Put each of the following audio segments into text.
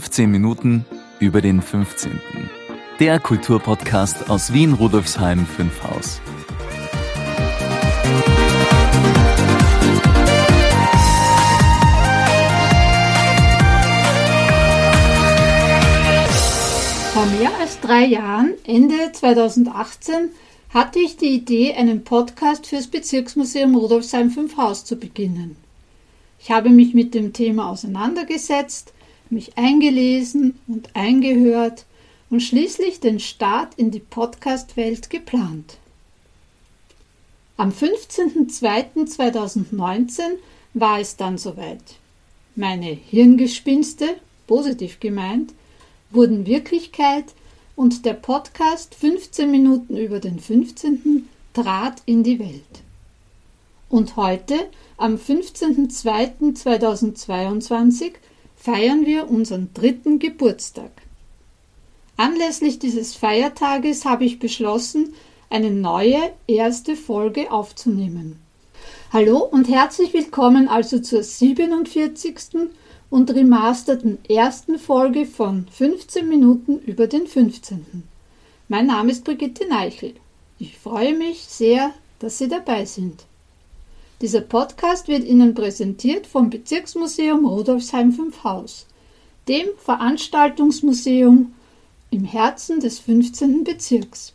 15 Minuten über den 15. Der Kulturpodcast aus Wien Rudolfsheim 5 Haus. Vor mehr als drei Jahren, Ende 2018, hatte ich die Idee, einen Podcast fürs Bezirksmuseum Rudolfsheim 5 Haus zu beginnen. Ich habe mich mit dem Thema auseinandergesetzt, mich eingelesen und eingehört und schließlich den Start in die Podcast-Welt geplant. Am 15.02.2019 war es dann soweit. Meine Hirngespinste, positiv gemeint, wurden Wirklichkeit und der Podcast 15 Minuten über den 15. trat in die Welt. Und heute, am 15.02.2022, feiern wir unseren dritten Geburtstag. Anlässlich dieses Feiertages habe ich beschlossen, eine neue erste Folge aufzunehmen. Hallo und herzlich willkommen also zur 47 und remasterten ersten Folge von 15 Minuten über den 15. Mein Name ist Brigitte Neichel. Ich freue mich sehr, dass Sie dabei sind. Dieser Podcast wird Ihnen präsentiert vom Bezirksmuseum Rudolfsheim 5 Haus, dem Veranstaltungsmuseum im Herzen des 15. Bezirks.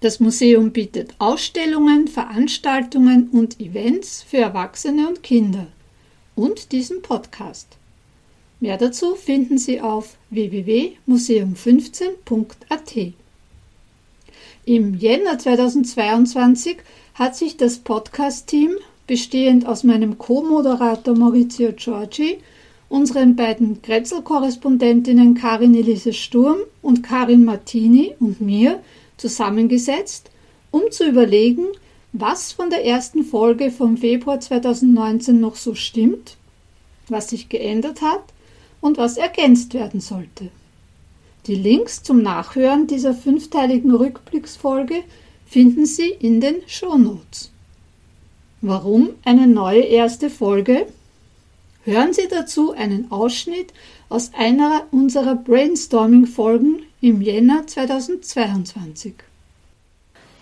Das Museum bietet Ausstellungen, Veranstaltungen und Events für Erwachsene und Kinder und diesen Podcast. Mehr dazu finden Sie auf www.museum15.at. Im Jänner 2022 hat sich das Podcast-Team, bestehend aus meinem Co-Moderator Maurizio Giorgi, unseren beiden Grätzl-Korrespondentinnen Karin Elise Sturm und Karin Martini und mir zusammengesetzt, um zu überlegen, was von der ersten Folge vom Februar 2019 noch so stimmt, was sich geändert hat und was ergänzt werden sollte. Die Links zum Nachhören dieser fünfteiligen Rückblicksfolge finden Sie in den Shownotes. Warum eine neue erste Folge? Hören Sie dazu einen Ausschnitt aus einer unserer Brainstorming-Folgen im Jänner 2022.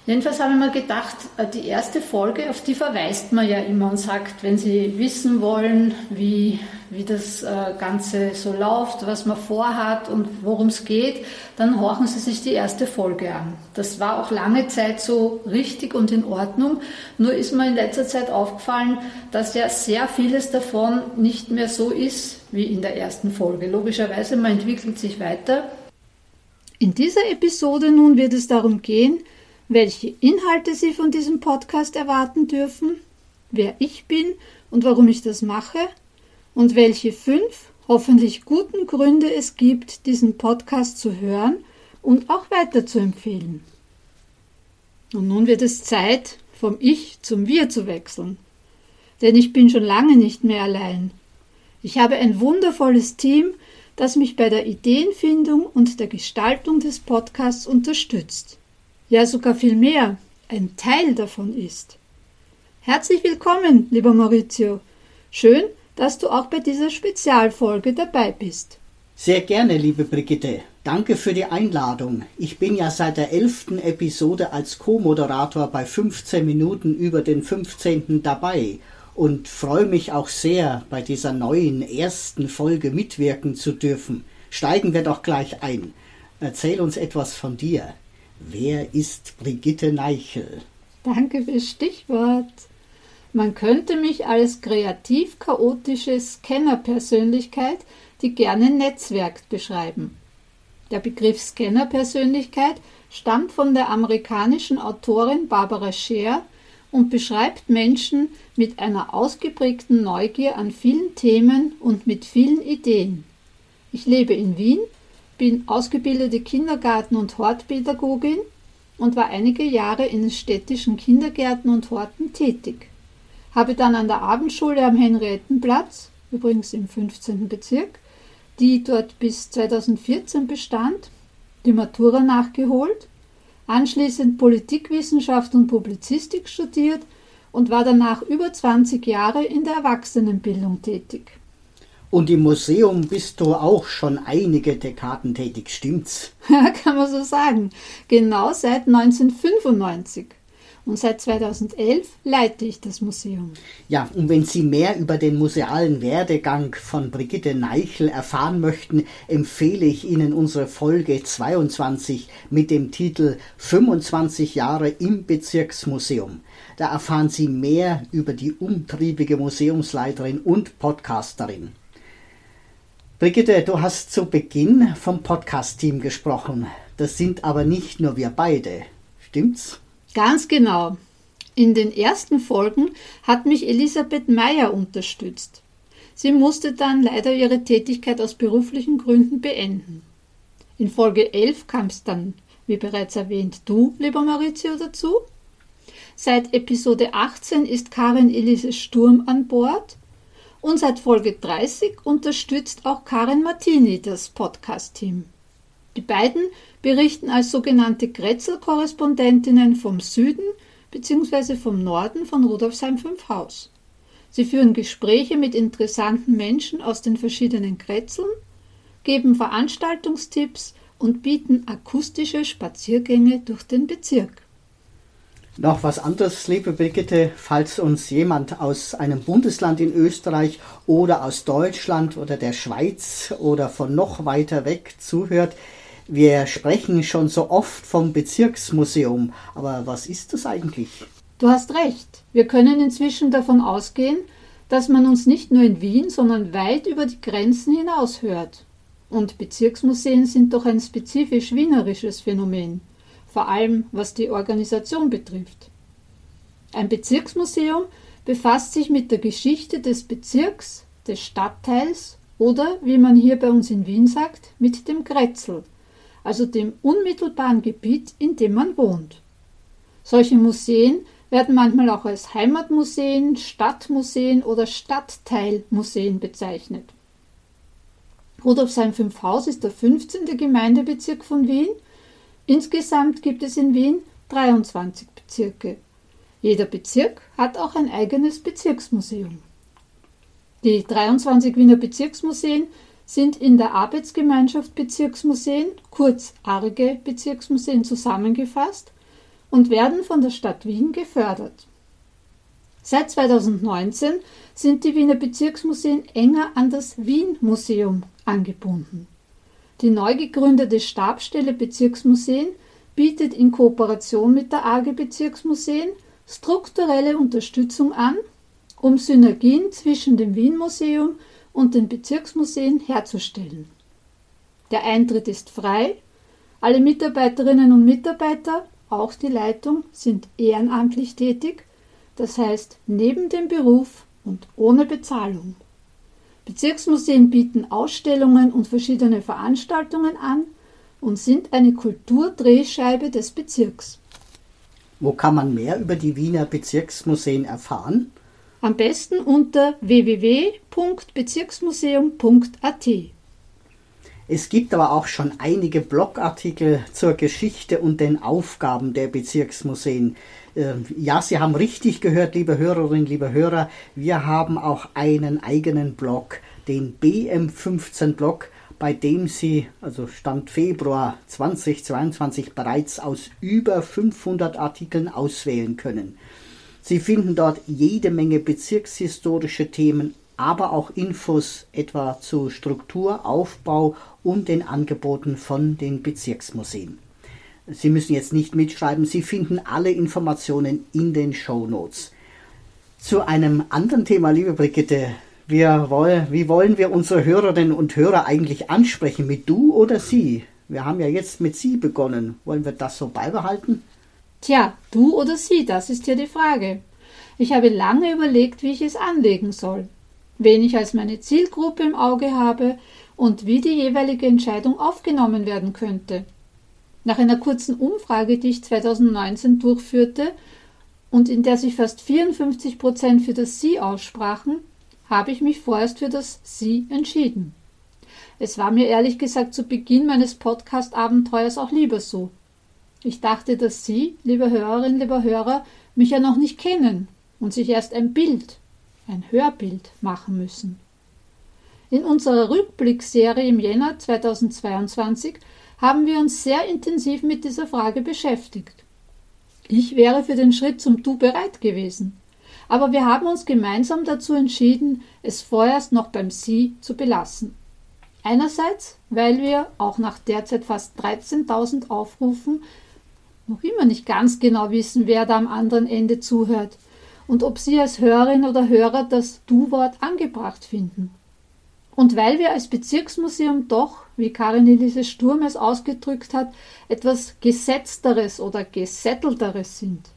Jedenfalls habe ich mir gedacht, äh, die erste Folge, auf die verweist man ja immer und sagt, wenn Sie wissen wollen, wie, wie das äh, Ganze so läuft, was man vorhat und worum es geht, dann horchen Sie sich die erste Folge an. Das war auch lange Zeit so richtig und in Ordnung. Nur ist mir in letzter Zeit aufgefallen, dass ja sehr vieles davon nicht mehr so ist wie in der ersten Folge. Logischerweise, man entwickelt sich weiter. In dieser Episode nun wird es darum gehen, welche Inhalte Sie von diesem Podcast erwarten dürfen, wer ich bin und warum ich das mache und welche fünf hoffentlich guten Gründe es gibt, diesen Podcast zu hören und auch weiter zu empfehlen. Und nun wird es Zeit, vom Ich zum Wir zu wechseln. Denn ich bin schon lange nicht mehr allein. Ich habe ein wundervolles Team, das mich bei der Ideenfindung und der Gestaltung des Podcasts unterstützt ja sogar viel mehr, ein Teil davon ist. Herzlich willkommen, lieber Maurizio. Schön, dass du auch bei dieser Spezialfolge dabei bist. Sehr gerne, liebe Brigitte. Danke für die Einladung. Ich bin ja seit der elften Episode als Co-Moderator bei 15 Minuten über den 15. dabei und freue mich auch sehr, bei dieser neuen ersten Folge mitwirken zu dürfen. Steigen wir doch gleich ein. Erzähl uns etwas von dir. Wer ist Brigitte Neichel? Danke fürs Stichwort. Man könnte mich als kreativ-chaotische Scanner-Persönlichkeit, die gerne netzwerkt, beschreiben. Der Begriff Scanner-Persönlichkeit stammt von der amerikanischen Autorin Barbara Scher und beschreibt Menschen mit einer ausgeprägten Neugier an vielen Themen und mit vielen Ideen. Ich lebe in Wien bin ausgebildete Kindergarten- und Hortpädagogin und war einige Jahre in städtischen Kindergärten und Horten tätig. Habe dann an der Abendschule am Henriettenplatz, übrigens im 15. Bezirk, die dort bis 2014 bestand, die Matura nachgeholt, anschließend Politikwissenschaft und Publizistik studiert und war danach über 20 Jahre in der Erwachsenenbildung tätig. Und im Museum bist du auch schon einige Dekaden tätig, stimmt's? Ja, kann man so sagen. Genau seit 1995. Und seit 2011 leite ich das Museum. Ja, und wenn Sie mehr über den musealen Werdegang von Brigitte Neichel erfahren möchten, empfehle ich Ihnen unsere Folge 22 mit dem Titel 25 Jahre im Bezirksmuseum. Da erfahren Sie mehr über die umtriebige Museumsleiterin und Podcasterin. Brigitte, du hast zu Beginn vom Podcast-Team gesprochen. Das sind aber nicht nur wir beide. Stimmt's? Ganz genau. In den ersten Folgen hat mich Elisabeth Meyer unterstützt. Sie musste dann leider ihre Tätigkeit aus beruflichen Gründen beenden. In Folge 11 kam es dann, wie bereits erwähnt, du, lieber Maurizio, dazu. Seit Episode 18 ist Karin Elise Sturm an Bord und seit Folge 30 unterstützt auch Karin Martini das Podcast-Team. Die beiden berichten als sogenannte Grätzl-Korrespondentinnen vom Süden bzw. vom Norden von Rudolfsheim 5 Haus. Sie führen Gespräche mit interessanten Menschen aus den verschiedenen Grätzeln, geben Veranstaltungstipps und bieten akustische Spaziergänge durch den Bezirk. Noch was anderes, liebe Brigitte, falls uns jemand aus einem Bundesland in Österreich oder aus Deutschland oder der Schweiz oder von noch weiter weg zuhört. Wir sprechen schon so oft vom Bezirksmuseum, aber was ist das eigentlich? Du hast recht. Wir können inzwischen davon ausgehen, dass man uns nicht nur in Wien, sondern weit über die Grenzen hinaus hört. Und Bezirksmuseen sind doch ein spezifisch wienerisches Phänomen vor allem was die Organisation betrifft. Ein Bezirksmuseum befasst sich mit der Geschichte des Bezirks, des Stadtteils oder, wie man hier bei uns in Wien sagt, mit dem Grätzl, also dem unmittelbaren Gebiet, in dem man wohnt. Solche Museen werden manchmal auch als Heimatmuseen, Stadtmuseen oder Stadtteilmuseen bezeichnet. Rudolfsheim 5 Haus ist der 15. Gemeindebezirk von Wien Insgesamt gibt es in Wien 23 Bezirke. Jeder Bezirk hat auch ein eigenes Bezirksmuseum. Die 23 Wiener Bezirksmuseen sind in der Arbeitsgemeinschaft Bezirksmuseen, kurz ARGE Bezirksmuseen, zusammengefasst und werden von der Stadt Wien gefördert. Seit 2019 sind die Wiener Bezirksmuseen enger an das Wien Museum angebunden. Die neu gegründete Stabsstelle Bezirksmuseen bietet in Kooperation mit der AG Bezirksmuseen strukturelle Unterstützung an, um Synergien zwischen dem Wien-Museum und den Bezirksmuseen herzustellen. Der Eintritt ist frei, alle Mitarbeiterinnen und Mitarbeiter, auch die Leitung, sind ehrenamtlich tätig, das heißt neben dem Beruf und ohne Bezahlung. Bezirksmuseen bieten Ausstellungen und verschiedene Veranstaltungen an und sind eine Kulturdrehscheibe des Bezirks. Wo kann man mehr über die Wiener Bezirksmuseen erfahren? Am besten unter www.bezirksmuseum.at. Es gibt aber auch schon einige Blogartikel zur Geschichte und den Aufgaben der Bezirksmuseen. Ähm, ja, Sie haben richtig gehört, liebe Hörerinnen, liebe Hörer, wir haben auch einen eigenen Blog, den BM15-Blog, bei dem Sie, also Stand Februar 2022, bereits aus über 500 Artikeln auswählen können. Sie finden dort jede Menge bezirkshistorische Themen, aber auch Infos etwa zu Struktur, Aufbau und den Angeboten von den Bezirksmuseen. Sie müssen jetzt nicht mitschreiben, Sie finden alle Informationen in den Show Notes. Zu einem anderen Thema, liebe Brigitte, wir wollen, wie wollen wir unsere Hörerinnen und Hörer eigentlich ansprechen? Mit du oder sie? Wir haben ja jetzt mit sie begonnen. Wollen wir das so beibehalten? Tja, du oder sie, das ist hier die Frage. Ich habe lange überlegt, wie ich es anlegen soll wen ich als meine Zielgruppe im Auge habe und wie die jeweilige Entscheidung aufgenommen werden könnte. Nach einer kurzen Umfrage, die ich 2019 durchführte und in der sich fast 54 Prozent für das Sie aussprachen, habe ich mich vorerst für das Sie entschieden. Es war mir ehrlich gesagt zu Beginn meines Podcast-Abenteuers auch lieber so. Ich dachte, dass Sie, liebe Hörerin, lieber Hörer, mich ja noch nicht kennen und sich erst ein Bild ein Hörbild machen müssen. In unserer Rückblickserie im Jänner 2022 haben wir uns sehr intensiv mit dieser Frage beschäftigt. Ich wäre für den Schritt zum Du bereit gewesen. Aber wir haben uns gemeinsam dazu entschieden, es vorerst noch beim Sie zu belassen. Einerseits, weil wir auch nach derzeit fast 13.000 Aufrufen noch immer nicht ganz genau wissen, wer da am anderen Ende zuhört und ob Sie als Hörerin oder Hörer das Du-Wort angebracht finden. Und weil wir als Bezirksmuseum doch, wie Karin Elise Sturm es ausgedrückt hat, etwas Gesetzteres oder Gesettelteres sind.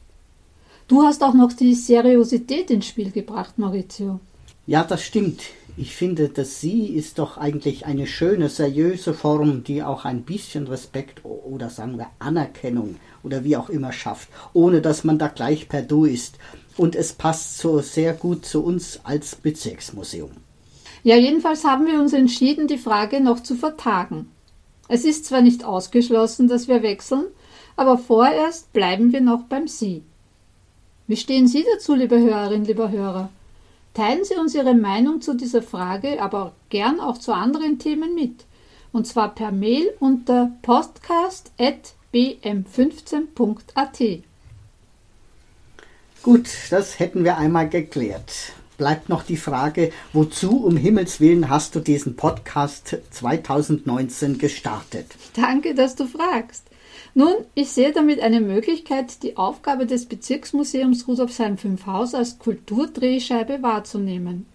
Du hast auch noch die Seriosität ins Spiel gebracht, Maurizio. Ja, das stimmt. Ich finde, das Sie ist doch eigentlich eine schöne, seriöse Form, die auch ein bisschen Respekt oder sagen wir Anerkennung oder wie auch immer schafft, ohne dass man da gleich per Du ist. Und es passt so sehr gut zu uns als Bezirksmuseum. Ja, jedenfalls haben wir uns entschieden, die Frage noch zu vertagen. Es ist zwar nicht ausgeschlossen, dass wir wechseln, aber vorerst bleiben wir noch beim Sie. Wie stehen Sie dazu, liebe Hörerin, lieber Hörer? Teilen Sie uns Ihre Meinung zu dieser Frage, aber gern auch zu anderen Themen mit. Und zwar per Mail unter postcast.bm15.at. Gut, das hätten wir einmal geklärt bleibt noch die Frage, wozu um Himmels Willen hast du diesen Podcast 2019 gestartet? Danke, dass du fragst. Nun, ich sehe damit eine Möglichkeit, die Aufgabe des Bezirksmuseums Rudolfsheim 5 Haus als Kulturdrehscheibe wahrzunehmen.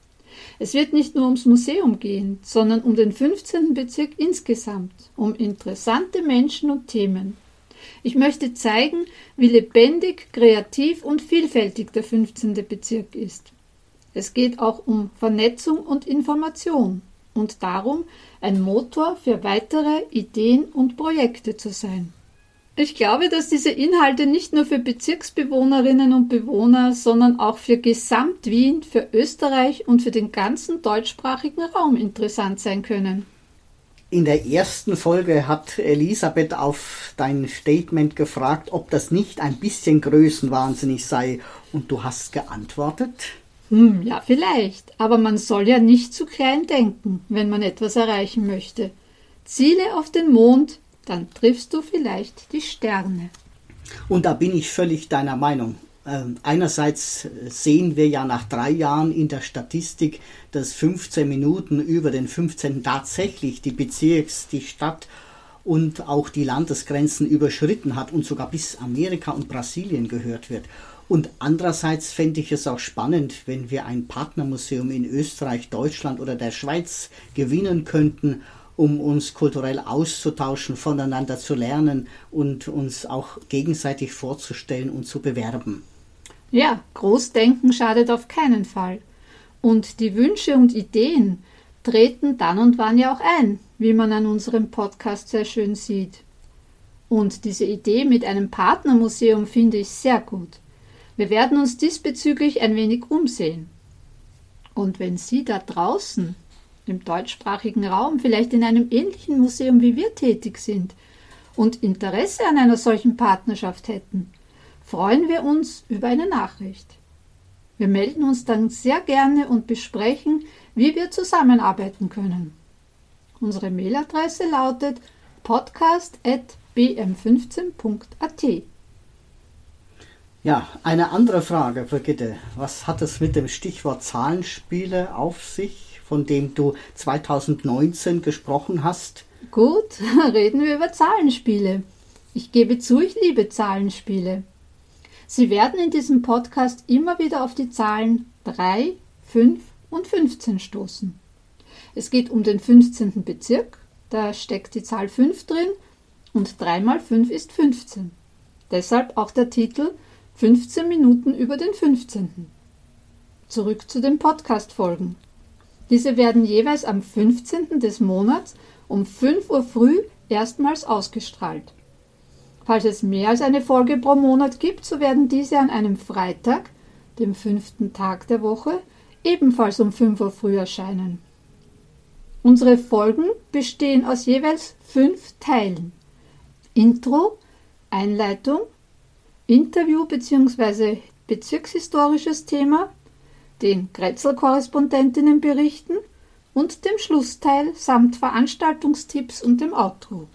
Es wird nicht nur ums Museum gehen, sondern um den 15. Bezirk insgesamt, um interessante Menschen und Themen. Ich möchte zeigen, wie lebendig, kreativ und vielfältig der 15. Bezirk ist. Es geht auch um Vernetzung und Information und darum, ein Motor für weitere Ideen und Projekte zu sein. Ich glaube, dass diese Inhalte nicht nur für Bezirksbewohnerinnen und Bewohner, sondern auch für Gesamt Wien, für Österreich und für den ganzen deutschsprachigen Raum interessant sein können. In der ersten Folge hat Elisabeth auf dein Statement gefragt, ob das nicht ein bisschen größenwahnsinnig sei, und du hast geantwortet. Hm, ja, vielleicht. Aber man soll ja nicht zu klein denken, wenn man etwas erreichen möchte. Ziele auf den Mond, dann triffst du vielleicht die Sterne. Und da bin ich völlig deiner Meinung. Ähm, einerseits sehen wir ja nach drei Jahren in der Statistik, dass 15 Minuten über den 15. tatsächlich die Bezirks-, die Stadt- und auch die Landesgrenzen überschritten hat und sogar bis Amerika und Brasilien gehört wird. Und andererseits fände ich es auch spannend, wenn wir ein Partnermuseum in Österreich, Deutschland oder der Schweiz gewinnen könnten, um uns kulturell auszutauschen, voneinander zu lernen und uns auch gegenseitig vorzustellen und zu bewerben. Ja, Großdenken schadet auf keinen Fall. Und die Wünsche und Ideen treten dann und wann ja auch ein, wie man an unserem Podcast sehr schön sieht. Und diese Idee mit einem Partnermuseum finde ich sehr gut. Wir werden uns diesbezüglich ein wenig umsehen. Und wenn Sie da draußen im deutschsprachigen Raum vielleicht in einem ähnlichen Museum wie wir tätig sind und Interesse an einer solchen Partnerschaft hätten, freuen wir uns über eine Nachricht. Wir melden uns dann sehr gerne und besprechen, wie wir zusammenarbeiten können. Unsere Mailadresse lautet podcast.bm15.at. Ja, eine andere Frage, Brigitte. Was hat es mit dem Stichwort Zahlenspiele auf sich, von dem du 2019 gesprochen hast? Gut, reden wir über Zahlenspiele. Ich gebe zu, ich liebe Zahlenspiele. Sie werden in diesem Podcast immer wieder auf die Zahlen 3, 5 und 15 stoßen. Es geht um den 15. Bezirk, da steckt die Zahl 5 drin und 3 mal 5 ist 15. Deshalb auch der Titel 15 Minuten über den 15. Zurück zu den Podcast-Folgen. Diese werden jeweils am 15. des Monats um 5 Uhr früh erstmals ausgestrahlt. Falls es mehr als eine Folge pro Monat gibt, so werden diese an einem Freitag, dem fünften Tag der Woche, ebenfalls um 5 Uhr früh erscheinen. Unsere Folgen bestehen aus jeweils fünf Teilen. Intro, Einleitung, Interview bzw. bezirkshistorisches Thema, den Kretzel-Korrespondentinnen berichten und dem Schlussteil samt Veranstaltungstipps und dem Outro.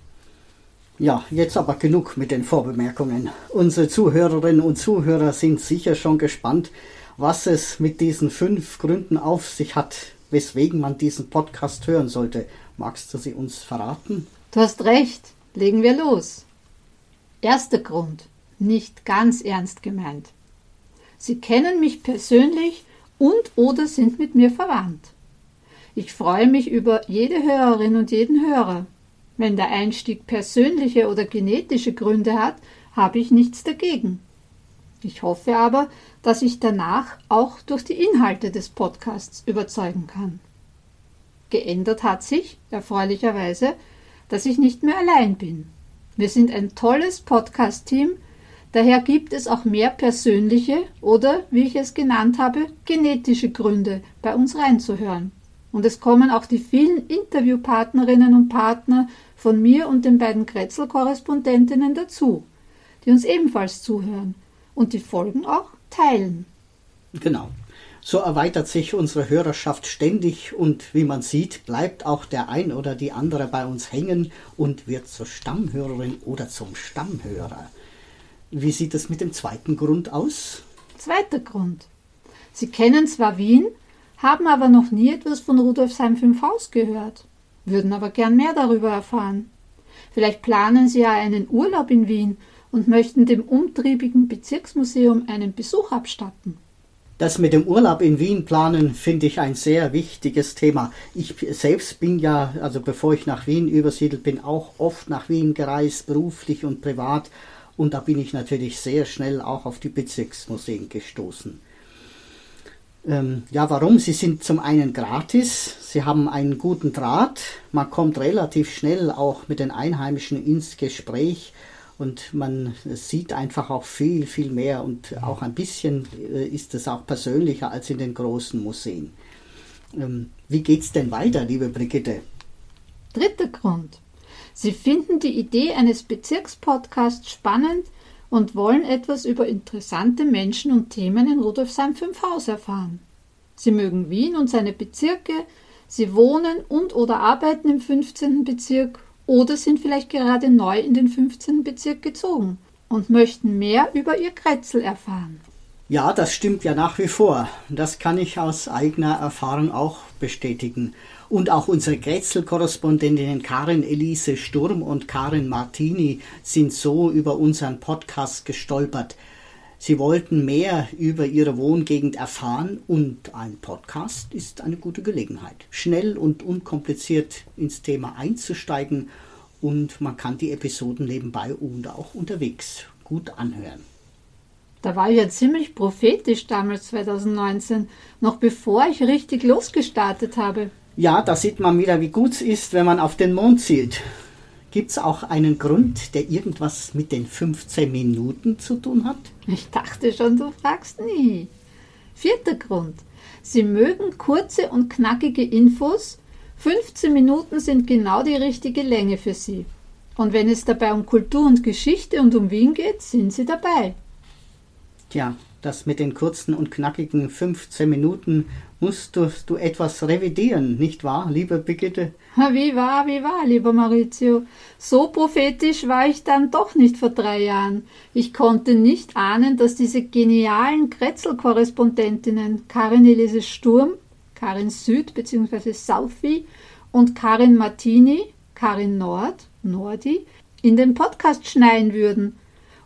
Ja, jetzt aber genug mit den Vorbemerkungen. Unsere Zuhörerinnen und Zuhörer sind sicher schon gespannt, was es mit diesen fünf Gründen auf sich hat, weswegen man diesen Podcast hören sollte. Magst du sie uns verraten? Du hast recht. Legen wir los. Erster Grund. Nicht ganz ernst gemeint. Sie kennen mich persönlich und oder sind mit mir verwandt. Ich freue mich über jede Hörerin und jeden Hörer. Wenn der Einstieg persönliche oder genetische Gründe hat, habe ich nichts dagegen. Ich hoffe aber, dass ich danach auch durch die Inhalte des Podcasts überzeugen kann. Geändert hat sich, erfreulicherweise, dass ich nicht mehr allein bin. Wir sind ein tolles Podcast-Team, daher gibt es auch mehr persönliche oder, wie ich es genannt habe, genetische Gründe, bei uns reinzuhören. Und es kommen auch die vielen Interviewpartnerinnen und Partner von mir und den beiden Kretzel-Korrespondentinnen dazu, die uns ebenfalls zuhören und die Folgen auch teilen. Genau. So erweitert sich unsere Hörerschaft ständig und wie man sieht, bleibt auch der ein oder die andere bei uns hängen und wird zur Stammhörerin oder zum Stammhörer. Wie sieht es mit dem zweiten Grund aus? Zweiter Grund. Sie kennen zwar Wien, haben aber noch nie etwas von Rudolfsheim 5 Haus gehört, würden aber gern mehr darüber erfahren. Vielleicht planen Sie ja einen Urlaub in Wien und möchten dem umtriebigen Bezirksmuseum einen Besuch abstatten. Das mit dem Urlaub in Wien planen finde ich ein sehr wichtiges Thema. Ich selbst bin ja, also bevor ich nach Wien übersiedelt bin, auch oft nach Wien gereist, beruflich und privat. Und da bin ich natürlich sehr schnell auch auf die Bezirksmuseen gestoßen. Ähm, ja, warum? Sie sind zum einen gratis, sie haben einen guten Draht, man kommt relativ schnell auch mit den Einheimischen ins Gespräch und man sieht einfach auch viel, viel mehr und auch ein bisschen äh, ist es auch persönlicher als in den großen Museen. Ähm, wie geht's denn weiter, liebe Brigitte? Dritter Grund. Sie finden die Idee eines Bezirkspodcasts spannend und wollen etwas über interessante Menschen und Themen in Rudolfsheim 5 Haus erfahren. Sie mögen Wien und seine Bezirke, sie wohnen und oder arbeiten im 15. Bezirk oder sind vielleicht gerade neu in den 15. Bezirk gezogen und möchten mehr über ihr Kretzel erfahren. Ja, das stimmt ja nach wie vor. Das kann ich aus eigener Erfahrung auch bestätigen. Und auch unsere Kretzel-Korrespondentinnen Karin Elise Sturm und Karin Martini sind so über unseren Podcast gestolpert. Sie wollten mehr über Ihre Wohngegend erfahren und ein Podcast ist eine gute Gelegenheit, schnell und unkompliziert ins Thema einzusteigen und man kann die Episoden nebenbei und auch unterwegs gut anhören. Da war ich ja ziemlich prophetisch damals 2019, noch bevor ich richtig losgestartet habe. Ja, da sieht man wieder, wie gut es ist, wenn man auf den Mond zielt. Gibt es auch einen Grund, der irgendwas mit den 15 Minuten zu tun hat? Ich dachte schon, du fragst nie. Vierter Grund. Sie mögen kurze und knackige Infos. 15 Minuten sind genau die richtige Länge für Sie. Und wenn es dabei um Kultur und Geschichte und um Wien geht, sind Sie dabei. Tja, das mit den kurzen und knackigen 15 Minuten musst du, etwas revidieren, nicht wahr, liebe Brigitte? Wie wahr, wie wahr, lieber Maurizio. So prophetisch war ich dann doch nicht vor drei Jahren. Ich konnte nicht ahnen, dass diese genialen Kretzel-Korrespondentinnen Karin Elise Sturm, Karin Süd bzw. Saufi und Karin Martini, Karin Nord, Nordi, in den Podcast schneien würden.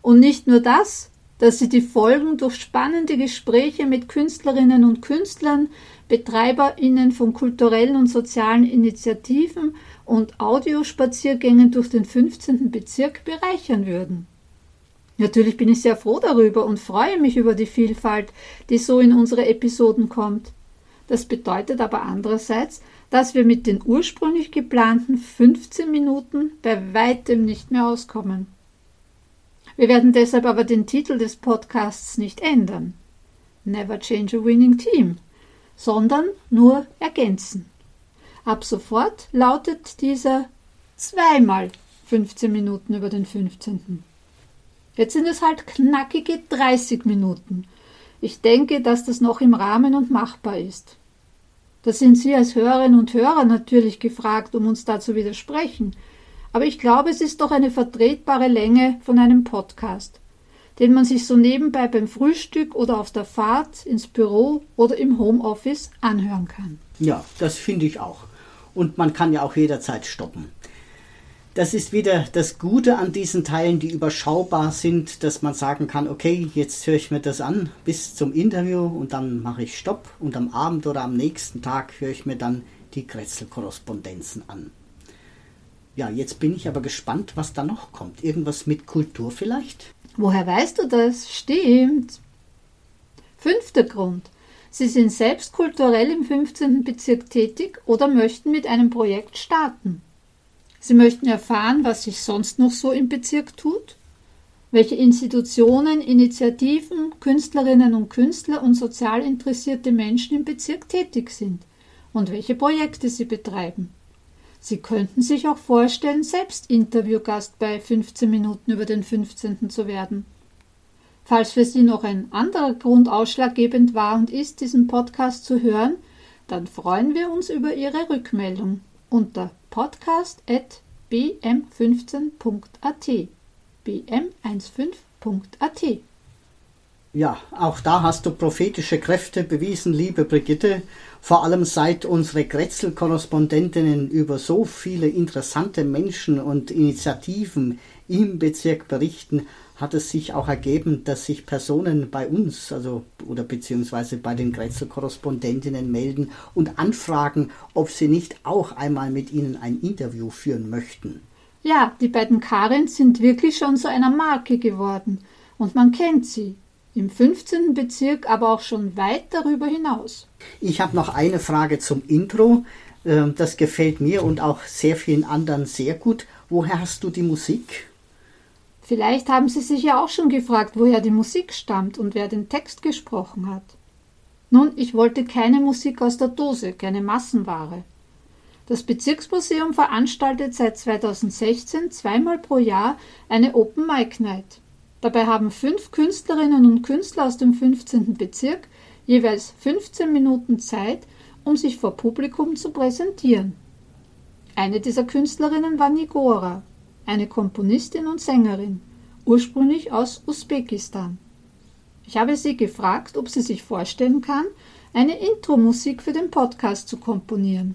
Und nicht nur das, dass sie die Folgen durch spannende Gespräche mit Künstlerinnen und Künstlern, Betreiberinnen von kulturellen und sozialen Initiativen und Audiospaziergängen durch den 15. Bezirk bereichern würden. Natürlich bin ich sehr froh darüber und freue mich über die Vielfalt, die so in unsere Episoden kommt. Das bedeutet aber andererseits, dass wir mit den ursprünglich geplanten 15 Minuten bei weitem nicht mehr auskommen. Wir werden deshalb aber den Titel des Podcasts nicht ändern. Never change a winning team, sondern nur ergänzen. Ab sofort lautet dieser zweimal 15 Minuten über den 15. Jetzt sind es halt knackige 30 Minuten. Ich denke, dass das noch im Rahmen und machbar ist. Da sind Sie als Hörerinnen und Hörer natürlich gefragt, um uns da zu widersprechen. Aber ich glaube, es ist doch eine vertretbare Länge von einem Podcast, den man sich so nebenbei beim Frühstück oder auf der Fahrt ins Büro oder im Homeoffice anhören kann. Ja, das finde ich auch. Und man kann ja auch jederzeit stoppen. Das ist wieder das Gute an diesen Teilen, die überschaubar sind, dass man sagen kann, okay, jetzt höre ich mir das an bis zum Interview und dann mache ich Stopp und am Abend oder am nächsten Tag höre ich mir dann die Kretzel-Korrespondenzen an. Ja, jetzt bin ich aber gespannt, was da noch kommt. Irgendwas mit Kultur vielleicht? Woher weißt du das? Stimmt. Fünfter Grund. Sie sind selbst kulturell im 15. Bezirk tätig oder möchten mit einem Projekt starten. Sie möchten erfahren, was sich sonst noch so im Bezirk tut, welche Institutionen, Initiativen, Künstlerinnen und Künstler und sozial interessierte Menschen im Bezirk tätig sind und welche Projekte sie betreiben. Sie könnten sich auch vorstellen, selbst Interviewgast bei 15 Minuten über den 15. zu werden. Falls für Sie noch ein anderer Grund ausschlaggebend war und ist, diesen Podcast zu hören, dann freuen wir uns über Ihre Rückmeldung unter podcast.bm15.at. bm15.at. Ja, auch da hast du prophetische Kräfte bewiesen, liebe Brigitte. Vor allem seit unsere Grätzl-Korrespondentinnen über so viele interessante Menschen und Initiativen im Bezirk berichten, hat es sich auch ergeben, dass sich Personen bei uns, also oder beziehungsweise bei den Grätzl-Korrespondentinnen melden und anfragen, ob sie nicht auch einmal mit ihnen ein Interview führen möchten. Ja, die beiden Karins sind wirklich schon zu einer Marke geworden und man kennt sie. Im 15. Bezirk, aber auch schon weit darüber hinaus. Ich habe noch eine Frage zum Intro. Ähm, das gefällt mir und auch sehr vielen anderen sehr gut. Woher hast du die Musik? Vielleicht haben Sie sich ja auch schon gefragt, woher die Musik stammt und wer den Text gesprochen hat. Nun, ich wollte keine Musik aus der Dose, keine Massenware. Das Bezirksmuseum veranstaltet seit 2016 zweimal pro Jahr eine Open Mic Night. Dabei haben fünf Künstlerinnen und Künstler aus dem 15. Bezirk jeweils 15 Minuten Zeit, um sich vor Publikum zu präsentieren. Eine dieser Künstlerinnen war Nigora, eine Komponistin und Sängerin, ursprünglich aus Usbekistan. Ich habe sie gefragt, ob sie sich vorstellen kann, eine Intro-Musik für den Podcast zu komponieren.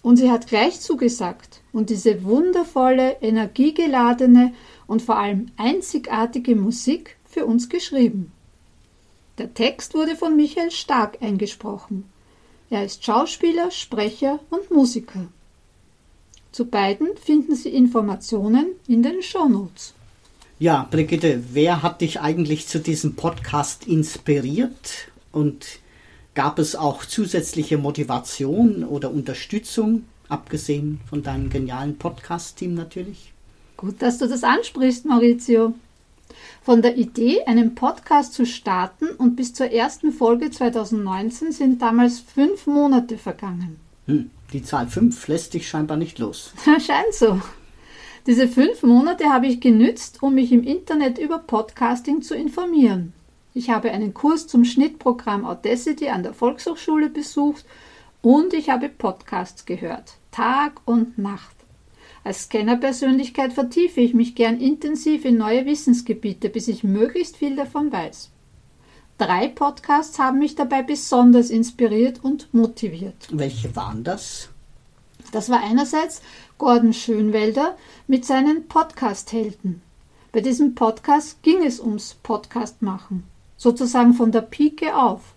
Und sie hat gleich zugesagt und diese wundervolle, energiegeladene und vor allem einzigartige Musik für uns geschrieben. Der Text wurde von Michael Stark eingesprochen. Er ist Schauspieler, Sprecher und Musiker. Zu beiden finden Sie Informationen in den Shownotes. Ja, Brigitte, wer hat dich eigentlich zu diesem Podcast inspiriert und gab es auch zusätzliche Motivation oder Unterstützung, abgesehen von deinem genialen Podcast-Team natürlich? Gut, dass du das ansprichst, Maurizio. Von der Idee, einen Podcast zu starten und bis zur ersten Folge 2019 sind damals fünf Monate vergangen. Hm, die Zahl 5 lässt dich scheinbar nicht los. Scheint so. Diese fünf Monate habe ich genützt, um mich im Internet über Podcasting zu informieren. Ich habe einen Kurs zum Schnittprogramm Audacity an der Volkshochschule besucht und ich habe Podcasts gehört, Tag und Nacht. Als Scannerpersönlichkeit vertiefe ich mich gern intensiv in neue Wissensgebiete, bis ich möglichst viel davon weiß. Drei Podcasts haben mich dabei besonders inspiriert und motiviert. Welche waren das? Das war einerseits Gordon Schönwelder mit seinen Podcast-Helden. Bei diesem Podcast ging es ums Podcast machen, sozusagen von der Pike auf.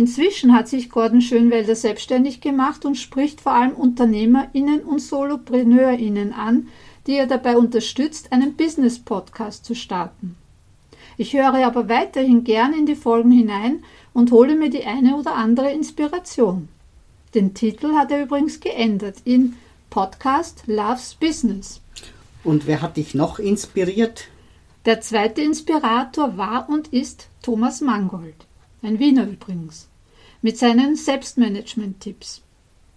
Inzwischen hat sich Gordon Schönwelder selbstständig gemacht und spricht vor allem UnternehmerInnen und SolopreneurInnen an, die er dabei unterstützt, einen Business-Podcast zu starten. Ich höre aber weiterhin gern in die Folgen hinein und hole mir die eine oder andere Inspiration. Den Titel hat er übrigens geändert in Podcast Loves Business. Und wer hat dich noch inspiriert? Der zweite Inspirator war und ist Thomas Mangold, ein Wiener übrigens, mit seinen Selbstmanagement-Tipps.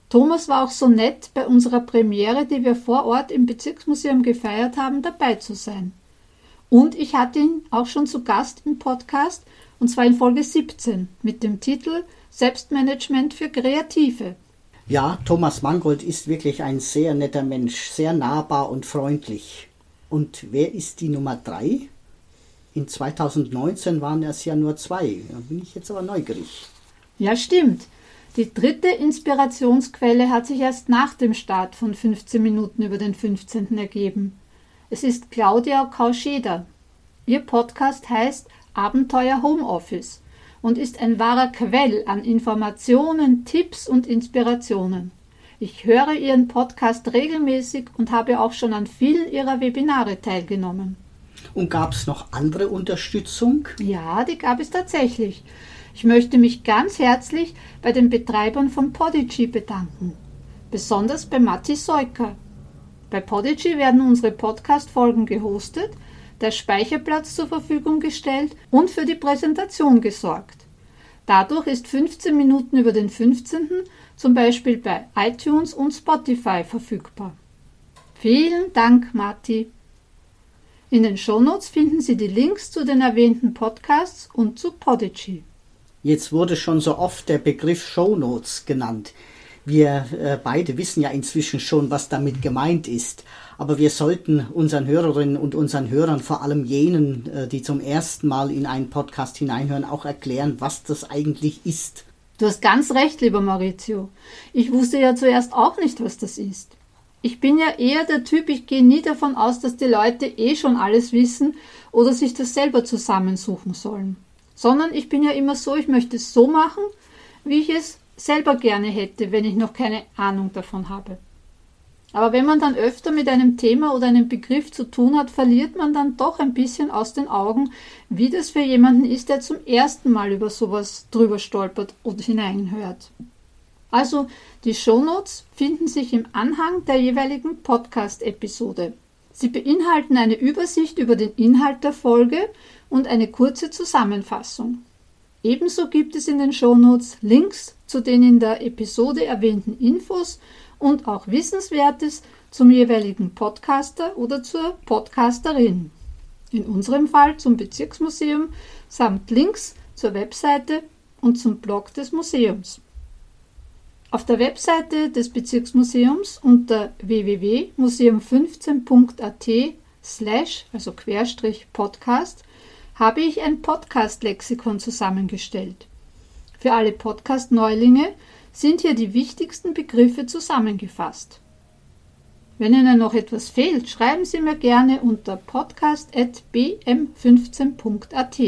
Thomas war auch so nett, bei unserer Premiere, die wir vor Ort im Bezirksmuseum gefeiert haben, dabei zu sein. Und ich hatte ihn auch schon zu Gast im Podcast, und zwar in Folge 17 mit dem Titel Selbstmanagement für Kreative. Ja, Thomas Mangold ist wirklich ein sehr netter Mensch, sehr nahbar und freundlich. Und wer ist die Nummer drei? In 2019 waren es ja nur zwei. Da bin ich jetzt aber neugierig. Ja, stimmt. Die dritte Inspirationsquelle hat sich erst nach dem Start von 15 Minuten über den 15. ergeben. Es ist Claudia Kauscheder. Ihr Podcast heißt Abenteuer Homeoffice und ist ein wahrer Quell an Informationen, Tipps und Inspirationen. Ich höre Ihren Podcast regelmäßig und habe auch schon an vielen Ihrer Webinare teilgenommen. Und gab es noch andere Unterstützung? Ja, die gab es tatsächlich. Ich möchte mich ganz herzlich bei den Betreibern von Podigy bedanken. Besonders bei Matti Seuker. Bei Podigy werden unsere Podcast-Folgen gehostet, der Speicherplatz zur Verfügung gestellt und für die Präsentation gesorgt. Dadurch ist 15 Minuten über den 15. zum Beispiel bei iTunes und Spotify verfügbar. Vielen Dank, Matti. In den Shownotes finden Sie die Links zu den erwähnten Podcasts und zu Podigy. Jetzt wurde schon so oft der Begriff Shownotes genannt. Wir äh, beide wissen ja inzwischen schon, was damit gemeint ist. Aber wir sollten unseren Hörerinnen und unseren Hörern, vor allem jenen, äh, die zum ersten Mal in einen Podcast hineinhören, auch erklären, was das eigentlich ist. Du hast ganz recht, lieber Maurizio. Ich wusste ja zuerst auch nicht, was das ist. Ich bin ja eher der Typ, ich gehe nie davon aus, dass die Leute eh schon alles wissen oder sich das selber zusammensuchen sollen. Sondern ich bin ja immer so, ich möchte es so machen, wie ich es selber gerne hätte, wenn ich noch keine Ahnung davon habe. Aber wenn man dann öfter mit einem Thema oder einem Begriff zu tun hat, verliert man dann doch ein bisschen aus den Augen, wie das für jemanden ist, der zum ersten Mal über sowas drüber stolpert und hineinhört. Also die Shownotes finden sich im Anhang der jeweiligen Podcast-Episode. Sie beinhalten eine Übersicht über den Inhalt der Folge und eine kurze Zusammenfassung. Ebenso gibt es in den Shownotes Links zu den in der Episode erwähnten Infos und auch Wissenswertes zum jeweiligen Podcaster oder zur Podcasterin. In unserem Fall zum Bezirksmuseum samt Links zur Webseite und zum Blog des Museums. Auf der Webseite des Bezirksmuseums unter www.museum15.at slash, also Querstrich Podcast, habe ich ein Podcast-Lexikon zusammengestellt. Für alle Podcast-Neulinge sind hier die wichtigsten Begriffe zusammengefasst. Wenn Ihnen noch etwas fehlt, schreiben Sie mir gerne unter podcast.bm15.at.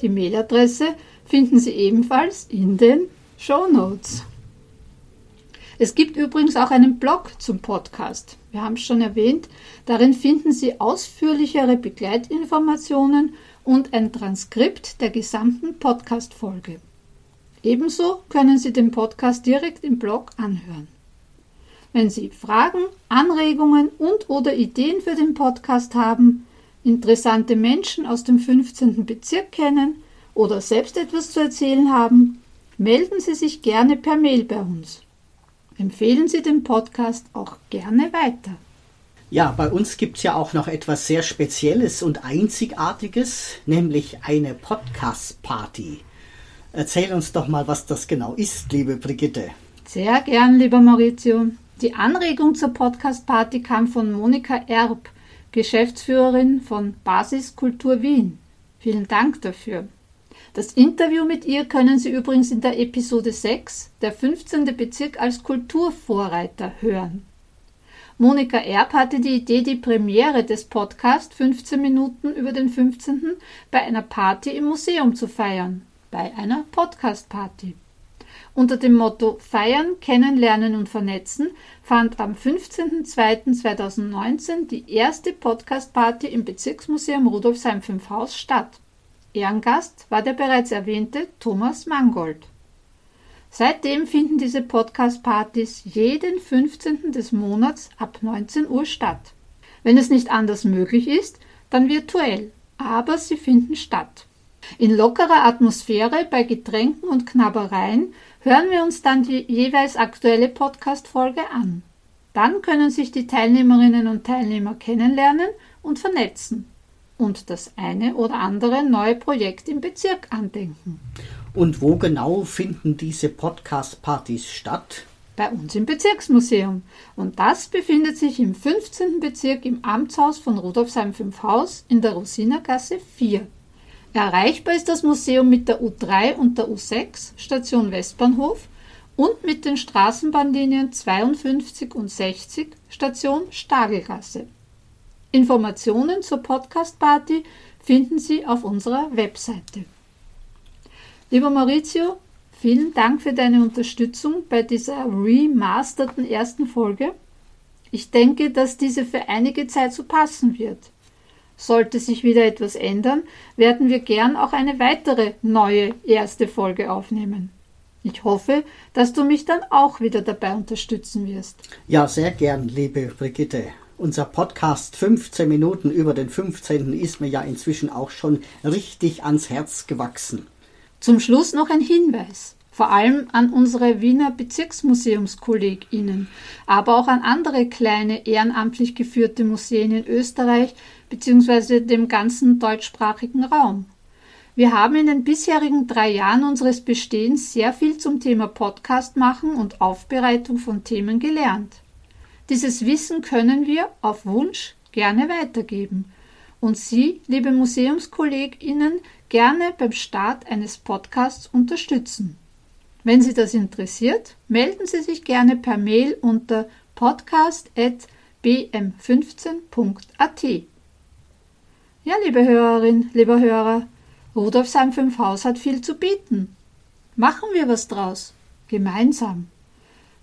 Die Mailadresse finden Sie ebenfalls in den Show Notes. Es gibt übrigens auch einen Blog zum Podcast. Wir haben es schon erwähnt. Darin finden Sie ausführlichere Begleitinformationen und ein Transkript der gesamten Podcast-Folge. Ebenso können Sie den Podcast direkt im Blog anhören. Wenn Sie Fragen, Anregungen und/oder Ideen für den Podcast haben, interessante Menschen aus dem 15. Bezirk kennen oder selbst etwas zu erzählen haben, melden Sie sich gerne per Mail bei uns. Empfehlen Sie den Podcast auch gerne weiter. Ja, bei uns gibt es ja auch noch etwas sehr Spezielles und Einzigartiges, nämlich eine Podcast-Party. Erzähl uns doch mal, was das genau ist, liebe Brigitte. Sehr gern, lieber Maurizio. Die Anregung zur Podcast-Party kam von Monika Erb, Geschäftsführerin von Basiskultur Wien. Vielen Dank dafür. Das Interview mit ihr können Sie übrigens in der Episode 6, der 15. Bezirk als Kulturvorreiter, hören. Monika Erb hatte die Idee, die Premiere des Podcasts 15 Minuten über den 15. bei einer Party im Museum zu feiern, bei einer Podcast-Party. Unter dem Motto Feiern, Kennenlernen und Vernetzen fand am 15.02.2019 die erste Podcast-Party im Bezirksmuseum Rudolfsheim 5 Haus statt. Ehrengast war der bereits erwähnte Thomas Mangold. Seitdem finden diese Podcast-Partys jeden 15. des Monats ab 19 Uhr statt. Wenn es nicht anders möglich ist, dann virtuell, aber sie finden statt. In lockerer Atmosphäre bei Getränken und Knabbereien hören wir uns dann die jeweils aktuelle Podcast-Folge an. Dann können sich die Teilnehmerinnen und Teilnehmer kennenlernen und vernetzen und das eine oder andere neue Projekt im Bezirk andenken. Und wo genau finden diese Podcast-Partys statt? Bei uns im Bezirksmuseum. Und das befindet sich im 15. Bezirk im Amtshaus von Rudolfsheim 5 Haus in der Rosinergasse 4. Erreichbar ist das Museum mit der U3 und der U6 Station Westbahnhof und mit den Straßenbahnlinien 52 und 60 Station Stagelgasse. Informationen zur Podcast-Party finden Sie auf unserer Webseite. Lieber Maurizio, vielen Dank für deine Unterstützung bei dieser remasterten ersten Folge. Ich denke, dass diese für einige Zeit so passen wird. Sollte sich wieder etwas ändern, werden wir gern auch eine weitere neue erste Folge aufnehmen. Ich hoffe, dass du mich dann auch wieder dabei unterstützen wirst. Ja, sehr gern, liebe Brigitte. Unser Podcast 15 Minuten über den 15. ist mir ja inzwischen auch schon richtig ans Herz gewachsen. Zum Schluss noch ein Hinweis vor allem an unsere Wiener Bezirksmuseumskolleginnen, aber auch an andere kleine ehrenamtlich geführte Museen in Österreich bzw. dem ganzen deutschsprachigen Raum. Wir haben in den bisherigen drei Jahren unseres Bestehens sehr viel zum Thema Podcast machen und Aufbereitung von Themen gelernt. Dieses Wissen können wir auf Wunsch gerne weitergeben und Sie, liebe Museumskolleginnen, gerne beim Start eines Podcasts unterstützen. Wenn Sie das interessiert, melden Sie sich gerne per Mail unter podcast.bm15.at. Ja, liebe Hörerin, lieber Hörer, Rudolfsheim 5 Haus hat viel zu bieten. Machen wir was draus. Gemeinsam.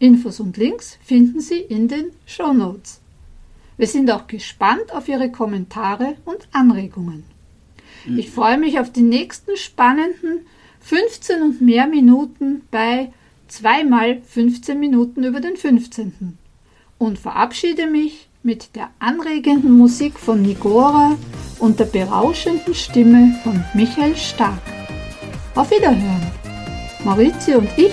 Infos und Links finden Sie in den Show Notes. Wir sind auch gespannt auf Ihre Kommentare und Anregungen. Ich freue mich auf die nächsten spannenden 15 und mehr Minuten bei zweimal 15 Minuten über den 15. Und verabschiede mich mit der anregenden Musik von Nigora und der berauschenden Stimme von Michael Stark. Auf Wiederhören! Maurizio und ich